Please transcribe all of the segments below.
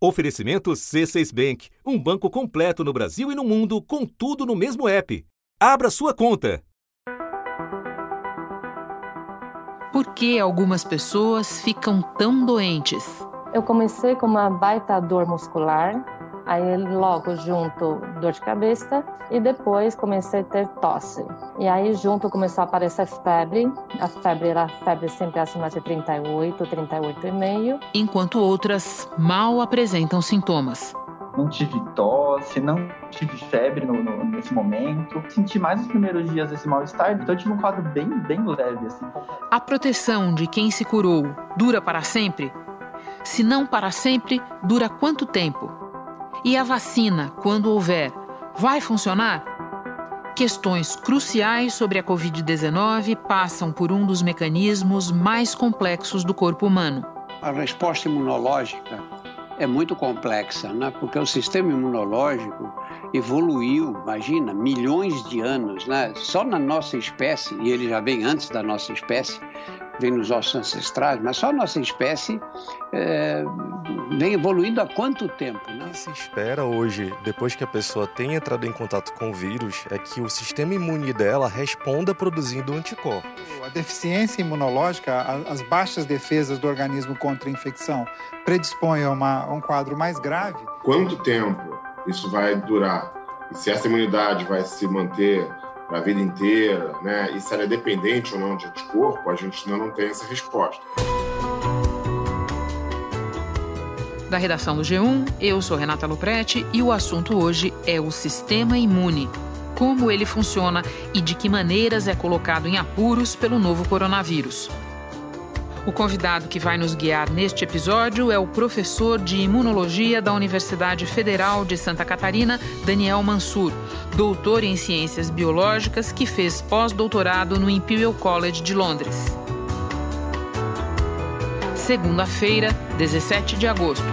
Oferecimento C6 Bank, um banco completo no Brasil e no mundo, com tudo no mesmo app. Abra sua conta. Por que algumas pessoas ficam tão doentes? Eu comecei com uma baita dor muscular, aí logo junto dor de cabeça e depois comecei a ter tosse. E aí junto começou a aparecer febre, a febre era febre sempre acima de 38, 38,5. Enquanto outras mal apresentam sintomas. Não tive tosse, não tive febre no, no, nesse momento. Senti mais os primeiros dias desse mal-estar, então eu tive um quadro bem, bem leve. Assim. A proteção de quem se curou dura para sempre? Se não para sempre, dura quanto tempo? E a vacina, quando houver, vai funcionar? Questões cruciais sobre a Covid-19 passam por um dos mecanismos mais complexos do corpo humano. A resposta imunológica é muito complexa, né? porque o sistema imunológico evoluiu, imagina, milhões de anos, né? só na nossa espécie, e ele já vem antes da nossa espécie, vem nos nossos ancestrais, mas só a nossa espécie é, vem evoluindo há quanto tempo? Né? O que se espera hoje, depois que a pessoa tenha entrado em contato com o vírus, é que o sistema imune dela responda produzindo anticorpos. A deficiência imunológica, as baixas defesas do organismo contra a infecção predispõem a, uma, a um quadro mais grave. Quanto tempo isso vai durar? E se essa imunidade vai se manter para a vida inteira, né? E se ela é dependente ou não de anticorpo, a gente ainda não tem essa resposta. Da redação do G1, eu sou Renata Luprete e o assunto hoje é o sistema imune. Como ele funciona e de que maneiras é colocado em apuros pelo novo coronavírus. O convidado que vai nos guiar neste episódio é o professor de imunologia da Universidade Federal de Santa Catarina, Daniel Mansur, doutor em ciências biológicas que fez pós-doutorado no Imperial College de Londres. Segunda-feira, 17 de agosto.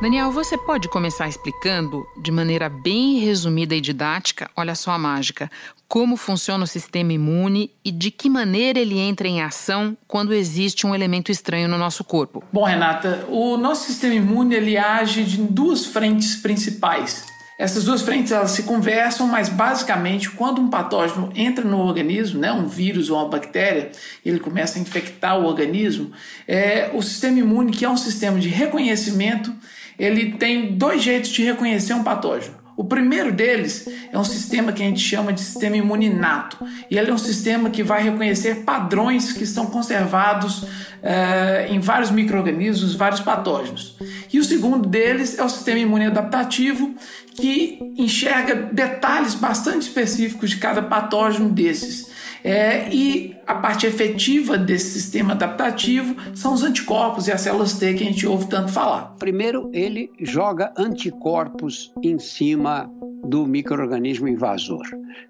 Daniel, você pode começar explicando, de maneira bem resumida e didática, olha só a mágica, como funciona o sistema imune e de que maneira ele entra em ação quando existe um elemento estranho no nosso corpo? Bom, Renata, o nosso sistema imune ele age em duas frentes principais. Essas duas frentes elas se conversam, mas basicamente quando um patógeno entra no organismo, né, um vírus ou uma bactéria, ele começa a infectar o organismo, é, o sistema imune, que é um sistema de reconhecimento, ele tem dois jeitos de reconhecer um patógeno. O primeiro deles é um sistema que a gente chama de sistema imuninato. E ele é um sistema que vai reconhecer padrões que estão conservados é, em vários micro-organismos, vários patógenos. E o segundo deles é o sistema imune adaptativo, que enxerga detalhes bastante específicos de cada patógeno desses. É, e a parte efetiva desse sistema adaptativo são os anticorpos e as células T que a gente ouve tanto falar. Primeiro, ele joga anticorpos em cima do microorganismo invasor,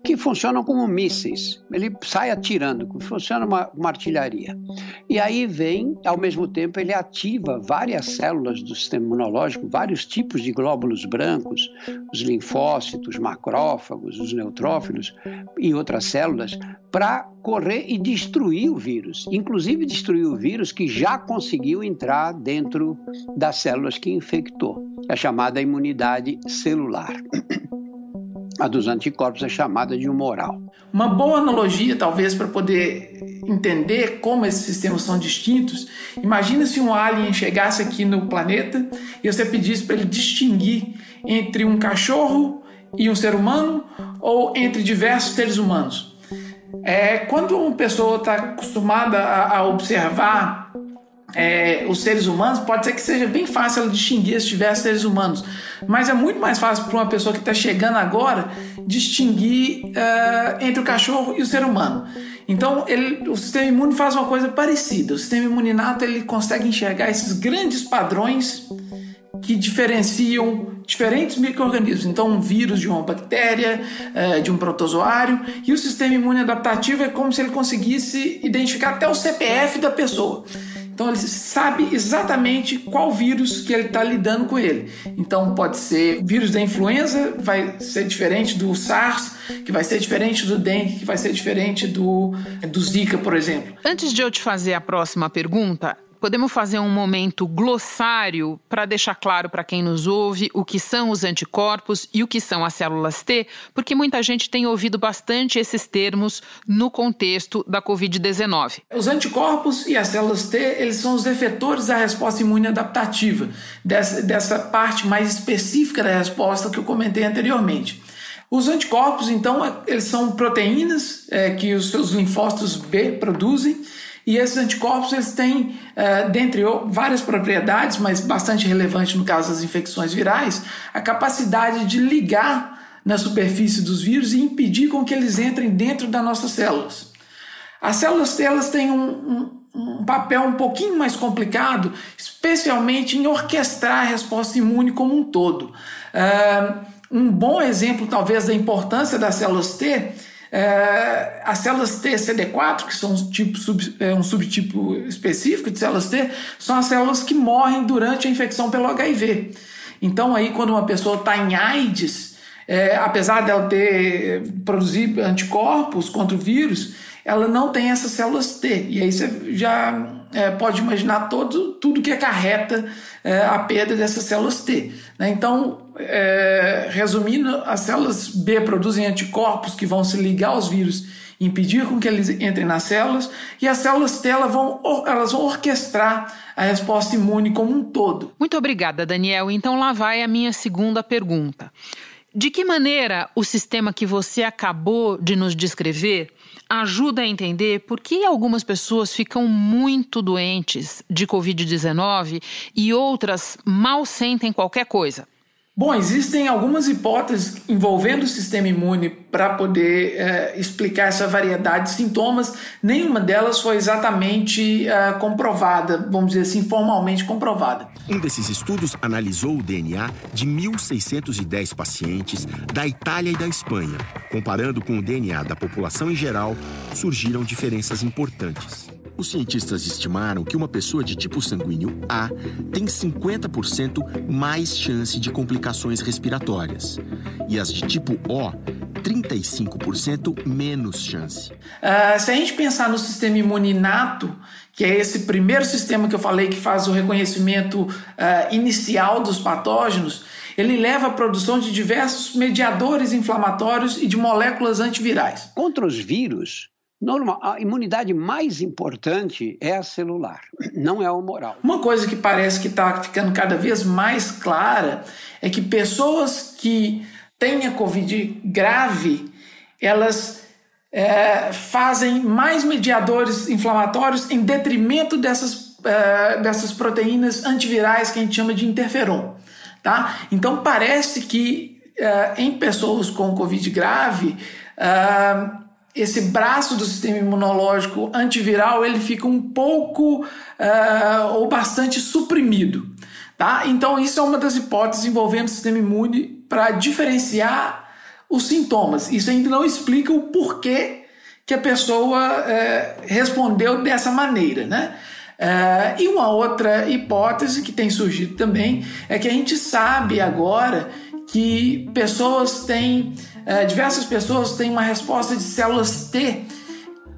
que funcionam como mísseis. Ele sai atirando, funciona uma, uma artilharia. E aí vem, ao mesmo tempo, ele ativa várias células do sistema imunológico, vários tipos de glóbulos brancos, os linfócitos, macrófagos, os neutrófilos e outras células, para correr e destruir o vírus, inclusive destruir o vírus que já conseguiu entrar dentro das células que infectou, é a chamada imunidade celular. A dos anticorpos é chamada de humoral. Uma boa analogia, talvez, para poder entender como esses sistemas são distintos. Imagina se um alien chegasse aqui no planeta e você pedisse para ele distinguir entre um cachorro e um ser humano ou entre diversos seres humanos. É, quando uma pessoa está acostumada a, a observar é, os seres humanos, pode ser que seja bem fácil ela distinguir esses diversos seres humanos, mas é muito mais fácil para uma pessoa que está chegando agora distinguir uh, entre o cachorro e o ser humano. Então, ele, o sistema imune faz uma coisa parecida. O sistema imuninato ele consegue enxergar esses grandes padrões que diferenciam diferentes micro-organismos. Então, um vírus de uma bactéria, uh, de um protozoário, e o sistema imune adaptativo é como se ele conseguisse identificar até o CPF da pessoa. Então ele sabe exatamente qual vírus que ele está lidando com ele. Então pode ser vírus da influenza, vai ser diferente do SARS, que vai ser diferente do dengue, que vai ser diferente do, do Zika, por exemplo. Antes de eu te fazer a próxima pergunta, podemos fazer um momento glossário para deixar claro para quem nos ouve o que são os anticorpos e o que são as células T, porque muita gente tem ouvido bastante esses termos no contexto da Covid-19. Os anticorpos e as células T, eles são os efetores da resposta imune adaptativa, dessa, dessa parte mais específica da resposta que eu comentei anteriormente. Os anticorpos, então, eles são proteínas é, que os seus linfócitos B produzem e esses anticorpos eles têm, é, dentre várias propriedades, mas bastante relevante no caso das infecções virais, a capacidade de ligar na superfície dos vírus e impedir com que eles entrem dentro das nossas células. As células elas têm um, um, um papel um pouquinho mais complicado, especialmente em orquestrar a resposta imune como um todo. Uh, um bom exemplo, talvez, da importância das células T é, as células T CD4, que são um, tipo, sub, é, um subtipo específico de células T, são as células que morrem durante a infecção pelo HIV. Então, aí, quando uma pessoa está em AIDS, é, apesar dela ter produzido anticorpos contra o vírus, ela não tem essas células T. E aí você já é, pode imaginar todo, tudo que acarreta é, a perda dessas células T. Né? Então, é, resumindo, as células B produzem anticorpos que vão se ligar aos vírus e impedir com que eles entrem nas células, e as células T elas vão, elas vão orquestrar a resposta imune como um todo. Muito obrigada, Daniel. Então lá vai a minha segunda pergunta. De que maneira o sistema que você acabou de nos descrever ajuda a entender por que algumas pessoas ficam muito doentes de Covid-19 e outras mal sentem qualquer coisa? Bom, existem algumas hipóteses envolvendo o sistema imune para poder é, explicar essa variedade de sintomas. Nenhuma delas foi exatamente é, comprovada, vamos dizer assim, formalmente comprovada. Um desses estudos analisou o DNA de 1.610 pacientes da Itália e da Espanha. Comparando com o DNA da população em geral, surgiram diferenças importantes. Os cientistas estimaram que uma pessoa de tipo sanguíneo A tem 50% mais chance de complicações respiratórias e as de tipo O 35% menos chance. Uh, se a gente pensar no sistema imune inato, que é esse primeiro sistema que eu falei que faz o reconhecimento uh, inicial dos patógenos, ele leva à produção de diversos mediadores inflamatórios e de moléculas antivirais. Contra os vírus, Normal, a imunidade mais importante é a celular, não é a humoral. Uma coisa que parece que está ficando cada vez mais clara é que pessoas que têm a Covid grave, elas é, fazem mais mediadores inflamatórios em detrimento dessas, é, dessas proteínas antivirais que a gente chama de interferon. Tá? Então parece que é, em pessoas com Covid grave, é, esse braço do sistema imunológico antiviral ele fica um pouco uh, ou bastante suprimido. Tá? Então, isso é uma das hipóteses envolvendo o sistema imune para diferenciar os sintomas. Isso ainda não explica o porquê que a pessoa uh, respondeu dessa maneira. Né? Uh, e uma outra hipótese que tem surgido também é que a gente sabe agora que pessoas têm é, diversas pessoas têm uma resposta de células T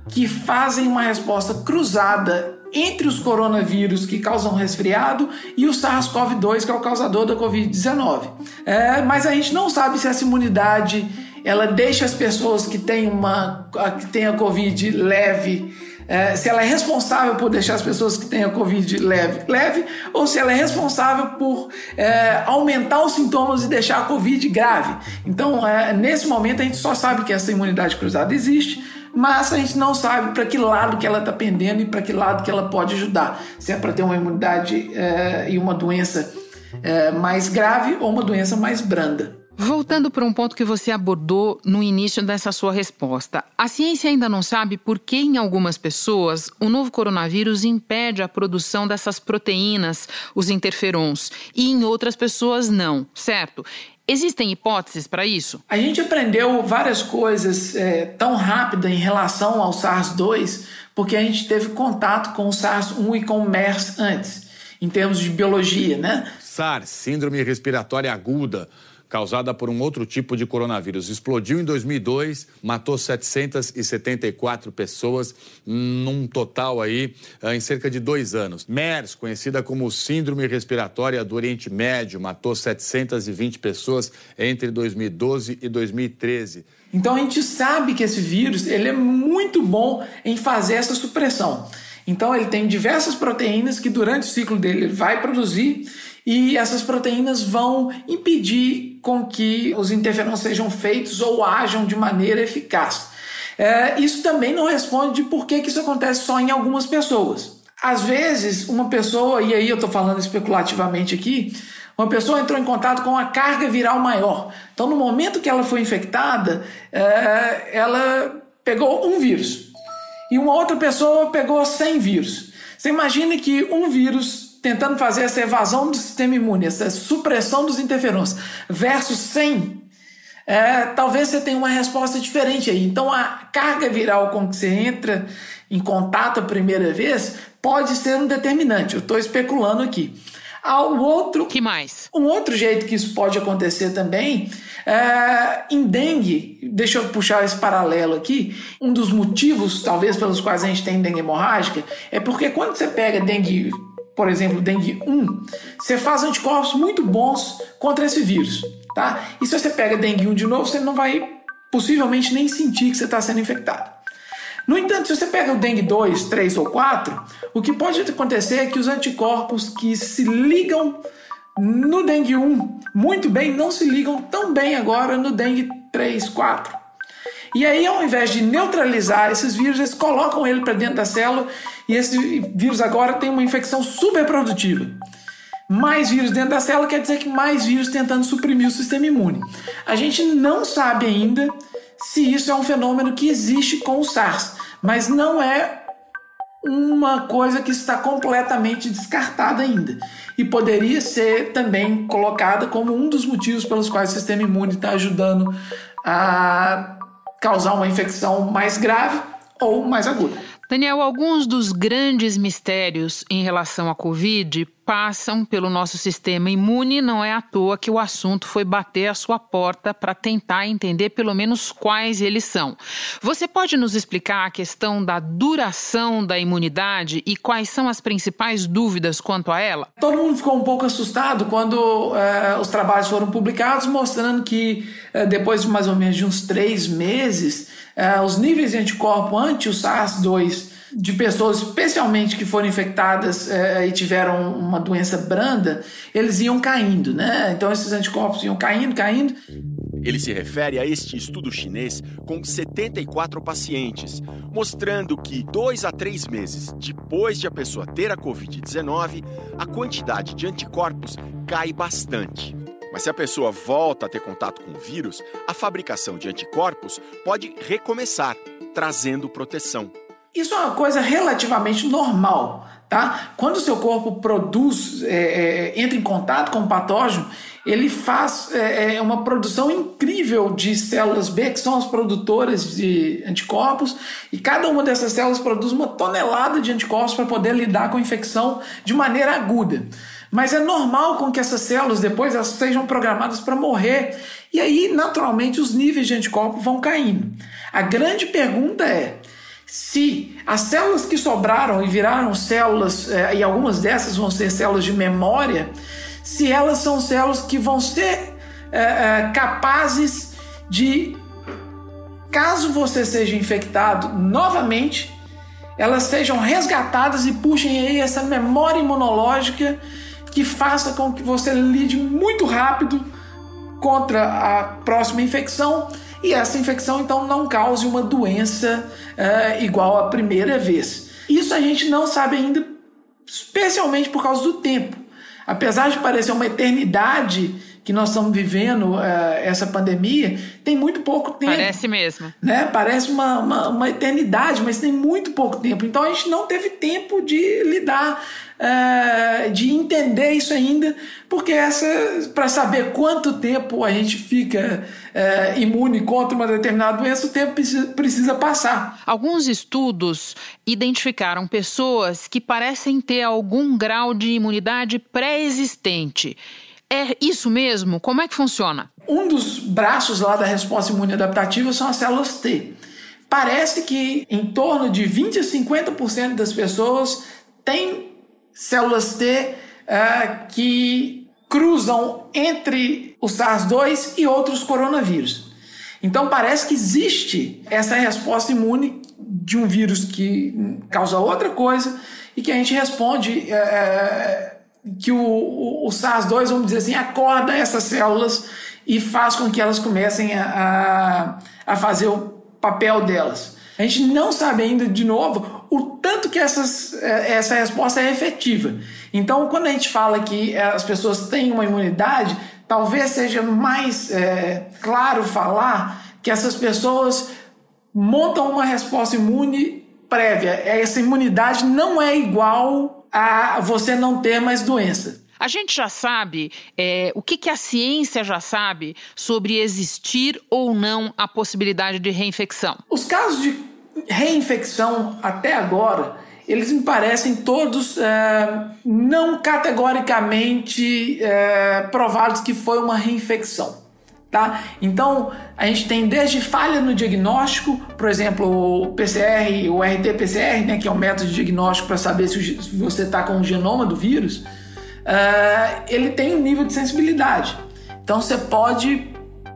que fazem uma resposta cruzada entre os coronavírus que causam resfriado e o SARS-CoV-2 que é o causador da Covid-19. É, mas a gente não sabe se essa imunidade ela deixa as pessoas que têm uma que têm a Covid leve é, se ela é responsável por deixar as pessoas que têm a Covid leve, leve ou se ela é responsável por é, aumentar os sintomas e deixar a Covid grave. Então, é, nesse momento, a gente só sabe que essa imunidade cruzada existe, mas a gente não sabe para que lado que ela está pendendo e para que lado que ela pode ajudar. Se é para ter uma imunidade é, e uma doença é, mais grave ou uma doença mais branda. Voltando para um ponto que você abordou no início dessa sua resposta, a ciência ainda não sabe por que, em algumas pessoas, o novo coronavírus impede a produção dessas proteínas, os interferons, e em outras pessoas não, certo? Existem hipóteses para isso? A gente aprendeu várias coisas é, tão rápido em relação ao SARS-2 porque a gente teve contato com o SARS-1 e com o MERS antes, em termos de biologia, né? SARS, Síndrome Respiratória Aguda causada por um outro tipo de coronavírus. Explodiu em 2002, matou 774 pessoas, num total aí eh, em cerca de dois anos. MERS, conhecida como Síndrome Respiratória do Oriente Médio, matou 720 pessoas entre 2012 e 2013. Então a gente sabe que esse vírus ele é muito bom em fazer essa supressão. Então ele tem diversas proteínas que durante o ciclo dele ele vai produzir e essas proteínas vão impedir com que os interferons sejam feitos ou ajam de maneira eficaz. É, isso também não responde por que, que isso acontece só em algumas pessoas. Às vezes, uma pessoa, e aí eu estou falando especulativamente aqui, uma pessoa entrou em contato com uma carga viral maior. Então, no momento que ela foi infectada, é, ela pegou um vírus. E uma outra pessoa pegou 100 vírus. Você imagina que um vírus tentando fazer essa evasão do sistema imune, essa supressão dos interferons, versus 100, é, talvez você tenha uma resposta diferente aí. Então, a carga viral com que você entra em contato a primeira vez pode ser um determinante. Eu estou especulando aqui. Ao outro. Que mais? Um outro jeito que isso pode acontecer também é, em dengue, deixa eu puxar esse paralelo aqui. Um dos motivos, talvez, pelos quais a gente tem dengue hemorrágica, é porque quando você pega dengue por exemplo, dengue 1, você faz anticorpos muito bons contra esse vírus, tá? E se você pega dengue 1 de novo, você não vai possivelmente nem sentir que você está sendo infectado. No entanto, se você pega o dengue 2, 3 ou 4, o que pode acontecer é que os anticorpos que se ligam no dengue 1 muito bem não se ligam tão bem agora no dengue 3, 4. E aí, ao invés de neutralizar esses vírus, eles colocam ele para dentro da célula e esse vírus agora tem uma infecção super produtiva. Mais vírus dentro da célula quer dizer que mais vírus tentando suprimir o sistema imune. A gente não sabe ainda se isso é um fenômeno que existe com o SARS, mas não é uma coisa que está completamente descartada ainda. E poderia ser também colocada como um dos motivos pelos quais o sistema imune está ajudando a causar uma infecção mais grave ou mais aguda. Daniel, alguns dos grandes mistérios em relação à Covid passam pelo nosso sistema imune. Não é à toa que o assunto foi bater a sua porta para tentar entender pelo menos quais eles são. Você pode nos explicar a questão da duração da imunidade e quais são as principais dúvidas quanto a ela? Todo mundo ficou um pouco assustado quando é, os trabalhos foram publicados, mostrando que é, depois de mais ou menos de uns três meses é, os níveis de anticorpo anti o SARS-2 de pessoas, especialmente que foram infectadas é, e tiveram uma doença branda, eles iam caindo, né? Então esses anticorpos iam caindo, caindo. Ele se refere a este estudo chinês com 74 pacientes, mostrando que dois a três meses depois de a pessoa ter a Covid-19, a quantidade de anticorpos cai bastante. Mas se a pessoa volta a ter contato com o vírus, a fabricação de anticorpos pode recomeçar, trazendo proteção. Isso é uma coisa relativamente normal, tá? Quando o seu corpo produz, é, é, entra em contato com o patógeno, ele faz é, é uma produção incrível de células B, que são as produtoras de anticorpos, e cada uma dessas células produz uma tonelada de anticorpos para poder lidar com a infecção de maneira aguda. Mas é normal com que essas células depois elas sejam programadas para morrer. E aí, naturalmente, os níveis de anticorpo vão caindo. A grande pergunta é se as células que sobraram e viraram células, é, e algumas dessas vão ser células de memória, se elas são células que vão ser é, é, capazes de, caso você seja infectado novamente, elas sejam resgatadas e puxem aí essa memória imunológica que faça com que você lide muito rápido contra a próxima infecção e essa infecção então não cause uma doença uh, igual à primeira vez. Isso a gente não sabe ainda, especialmente por causa do tempo. Apesar de parecer uma eternidade que nós estamos vivendo uh, essa pandemia, tem muito pouco tempo. Parece mesmo. Né? Parece uma, uma, uma, eternidade, mas tem muito pouco tempo. Então a gente não teve tempo de lidar uh, de entender isso ainda, porque essa para saber quanto tempo a gente fica uh, imune contra uma determinada doença, o tempo precisa, precisa passar. Alguns estudos identificaram pessoas que parecem ter algum grau de imunidade pré-existente É isso mesmo? Como é que funciona? Um dos braços lá da resposta imune adaptativa são as células T. Parece que em torno de 20 a 50% das pessoas têm células T uh, que cruzam entre o SARS-2 e outros coronavírus. Então parece que existe essa resposta imune de um vírus que causa outra coisa e que a gente responde é, que o, o, o SARS-2, vamos dizer assim, acorda essas células e faz com que elas comecem a, a, a fazer o papel delas. A gente não sabe ainda, de novo, o tanto que essas, é, essa resposta é efetiva. Então, quando a gente fala que as pessoas têm uma imunidade, talvez seja mais é, claro falar que essas pessoas montam uma resposta imune prévia. Essa imunidade não é igual a você não ter mais doença. A gente já sabe é, o que, que a ciência já sabe sobre existir ou não a possibilidade de reinfecção. Os casos de reinfecção até agora, eles me parecem todos é, não categoricamente é, provados que foi uma reinfecção. Tá? Então, a gente tem desde falha no diagnóstico, por exemplo, o PCR, o RT-PCR, né, que é o método de diagnóstico para saber se você está com o genoma do vírus, uh, ele tem um nível de sensibilidade. Então você pode,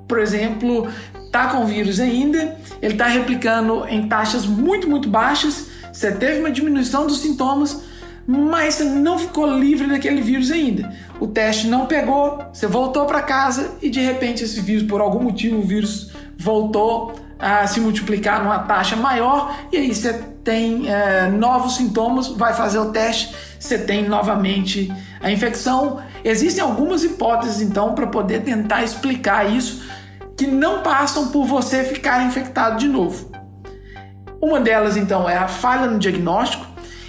por exemplo, tá com o vírus ainda, ele está replicando em taxas muito, muito baixas, você teve uma diminuição dos sintomas, mas não ficou livre daquele vírus ainda. O teste não pegou, você voltou para casa e de repente esse vírus, por algum motivo, o vírus voltou a se multiplicar numa taxa maior e aí você tem é, novos sintomas, vai fazer o teste, você tem novamente a infecção. Existem algumas hipóteses então para poder tentar explicar isso que não passam por você ficar infectado de novo. Uma delas então é a falha no diagnóstico.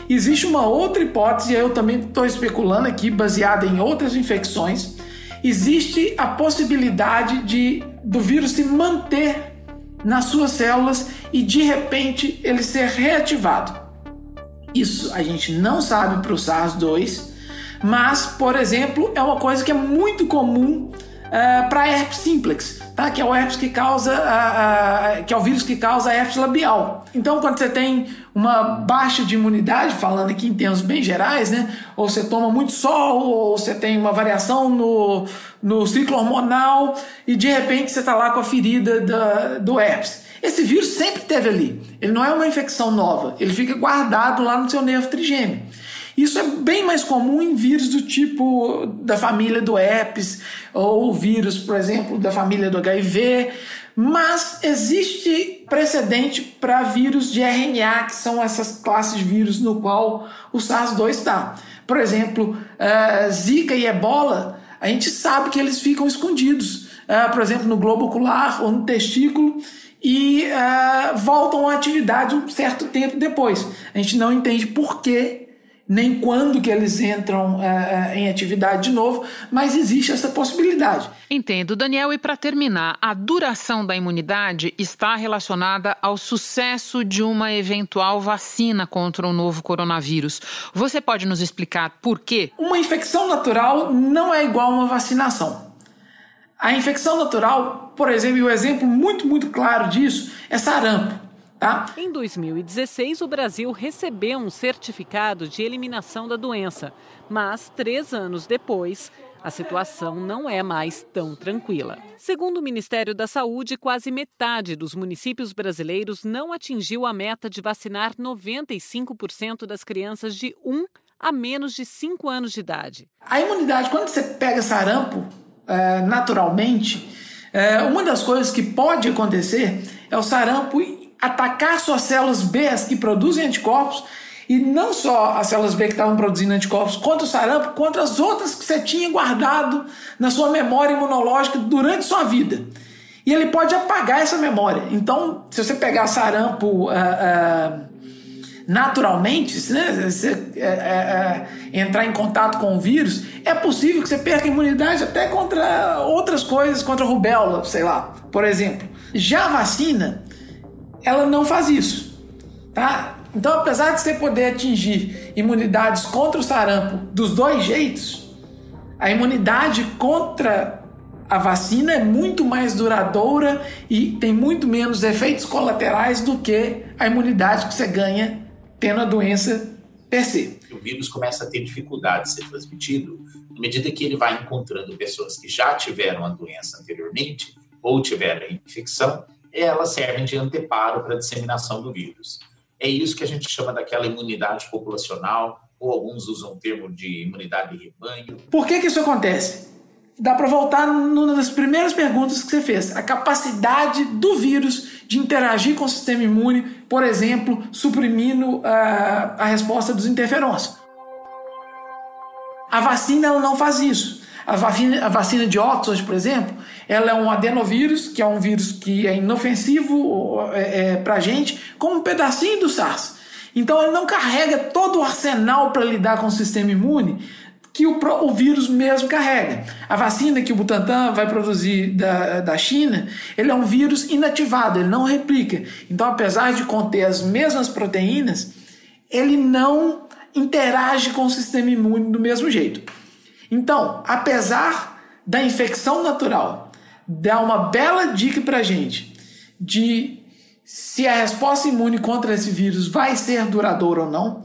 Existe uma outra hipótese, eu também estou especulando aqui, baseada em outras infecções. Existe a possibilidade de do vírus se manter nas suas células e de repente ele ser reativado. Isso a gente não sabe para o SARS-2, mas, por exemplo, é uma coisa que é muito comum uh, para herpes simplex, tá? que é o herpes que causa, uh, uh, que é o vírus que causa herpes labial. Então, quando você tem uma baixa de imunidade, falando aqui em termos bem gerais, né? ou você toma muito sol, ou você tem uma variação no, no ciclo hormonal, e de repente você está lá com a ferida da, do herpes. Esse vírus sempre teve ali. Ele não é uma infecção nova. Ele fica guardado lá no seu nervo trigêmeo. Isso é bem mais comum em vírus do tipo da família do herpes ou vírus, por exemplo, da família do HIV, mas existe precedente para vírus de RNA, que são essas classes de vírus no qual o SARS-2 está. Por exemplo, uh, Zika e Ebola, a gente sabe que eles ficam escondidos, uh, por exemplo, no globo ocular ou no testículo, e uh, voltam à atividade um certo tempo depois. A gente não entende por que nem quando que eles entram uh, em atividade de novo, mas existe essa possibilidade. Entendo, Daniel. E para terminar, a duração da imunidade está relacionada ao sucesso de uma eventual vacina contra o novo coronavírus. Você pode nos explicar por quê? Uma infecção natural não é igual a uma vacinação. A infecção natural, por exemplo, e o um exemplo muito, muito claro disso é sarampo. Tá? Em 2016, o Brasil recebeu um certificado de eliminação da doença, mas três anos depois, a situação não é mais tão tranquila. Segundo o Ministério da Saúde, quase metade dos municípios brasileiros não atingiu a meta de vacinar 95% das crianças de 1 a menos de 5 anos de idade. A imunidade, quando você pega sarampo é, naturalmente, é, uma das coisas que pode acontecer é o sarampo atacar suas células B, as que produzem anticorpos, e não só as células B que estavam produzindo anticorpos contra o sarampo, contra as outras que você tinha guardado na sua memória imunológica durante sua vida. E ele pode apagar essa memória. Então, se você pegar sarampo uh, uh, naturalmente, né, você uh, entrar em contato com o vírus, é possível que você perca imunidade até contra outras coisas, contra rubéola, sei lá, por exemplo. Já a vacina, ela não faz isso, tá? Então, apesar de você poder atingir imunidades contra o sarampo dos dois jeitos, a imunidade contra a vacina é muito mais duradoura e tem muito menos efeitos colaterais do que a imunidade que você ganha tendo a doença per se. O vírus começa a ter dificuldade de ser transmitido à medida que ele vai encontrando pessoas que já tiveram a doença anteriormente ou tiveram a infecção, elas servem de anteparo para a disseminação do vírus. É isso que a gente chama daquela imunidade populacional, ou alguns usam o termo de imunidade de rebanho. Por que, que isso acontece? Dá para voltar numa das primeiras perguntas que você fez. A capacidade do vírus de interagir com o sistema imune, por exemplo, suprimindo a, ah, a resposta dos interferons. A vacina ela não faz isso. A vacina, a vacina de Oxford, por exemplo, ela é um adenovírus, que é um vírus que é inofensivo é, é, para a gente, como um pedacinho do SARS. Então ele não carrega todo o arsenal para lidar com o sistema imune que o, o, vírus mesmo carrega. A vacina que o Butantan vai produzir da, da China, ele é um vírus inativado, ele não replica. Então, apesar de conter as mesmas proteínas, ele não interage com o sistema imune do mesmo jeito. Então, apesar da infecção natural dar uma bela dica para gente de se a resposta imune contra esse vírus vai ser duradoura ou não,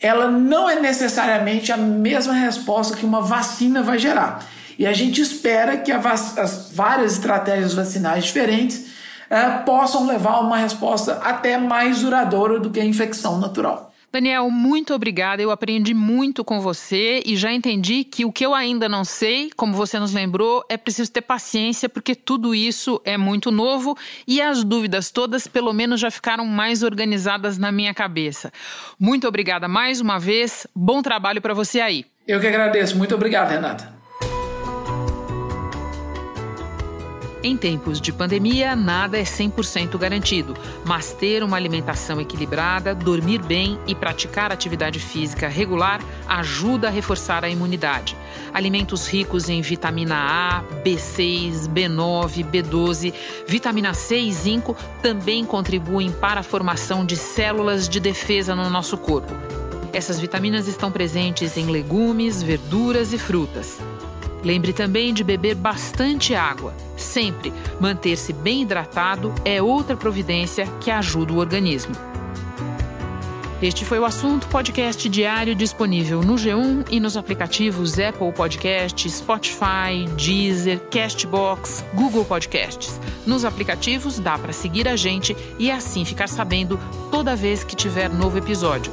ela não é necessariamente a mesma resposta que uma vacina vai gerar. E a gente espera que as várias estratégias vacinais diferentes é, possam levar a uma resposta até mais duradoura do que a infecção natural. Daniel, muito obrigada. Eu aprendi muito com você e já entendi que o que eu ainda não sei, como você nos lembrou, é preciso ter paciência porque tudo isso é muito novo e as dúvidas todas, pelo menos, já ficaram mais organizadas na minha cabeça. Muito obrigada mais uma vez. Bom trabalho para você aí. Eu que agradeço. Muito obrigado, Renata. Em tempos de pandemia, nada é 100% garantido, mas ter uma alimentação equilibrada, dormir bem e praticar atividade física regular ajuda a reforçar a imunidade. Alimentos ricos em vitamina A, B6, B9, B12, vitamina C e zinco também contribuem para a formação de células de defesa no nosso corpo. Essas vitaminas estão presentes em legumes, verduras e frutas. Lembre também de beber bastante água. Sempre manter-se bem hidratado é outra providência que ajuda o organismo. Este foi o assunto podcast diário disponível no G1 e nos aplicativos Apple Podcast, Spotify, Deezer, Castbox, Google Podcasts. Nos aplicativos dá para seguir a gente e assim ficar sabendo toda vez que tiver novo episódio.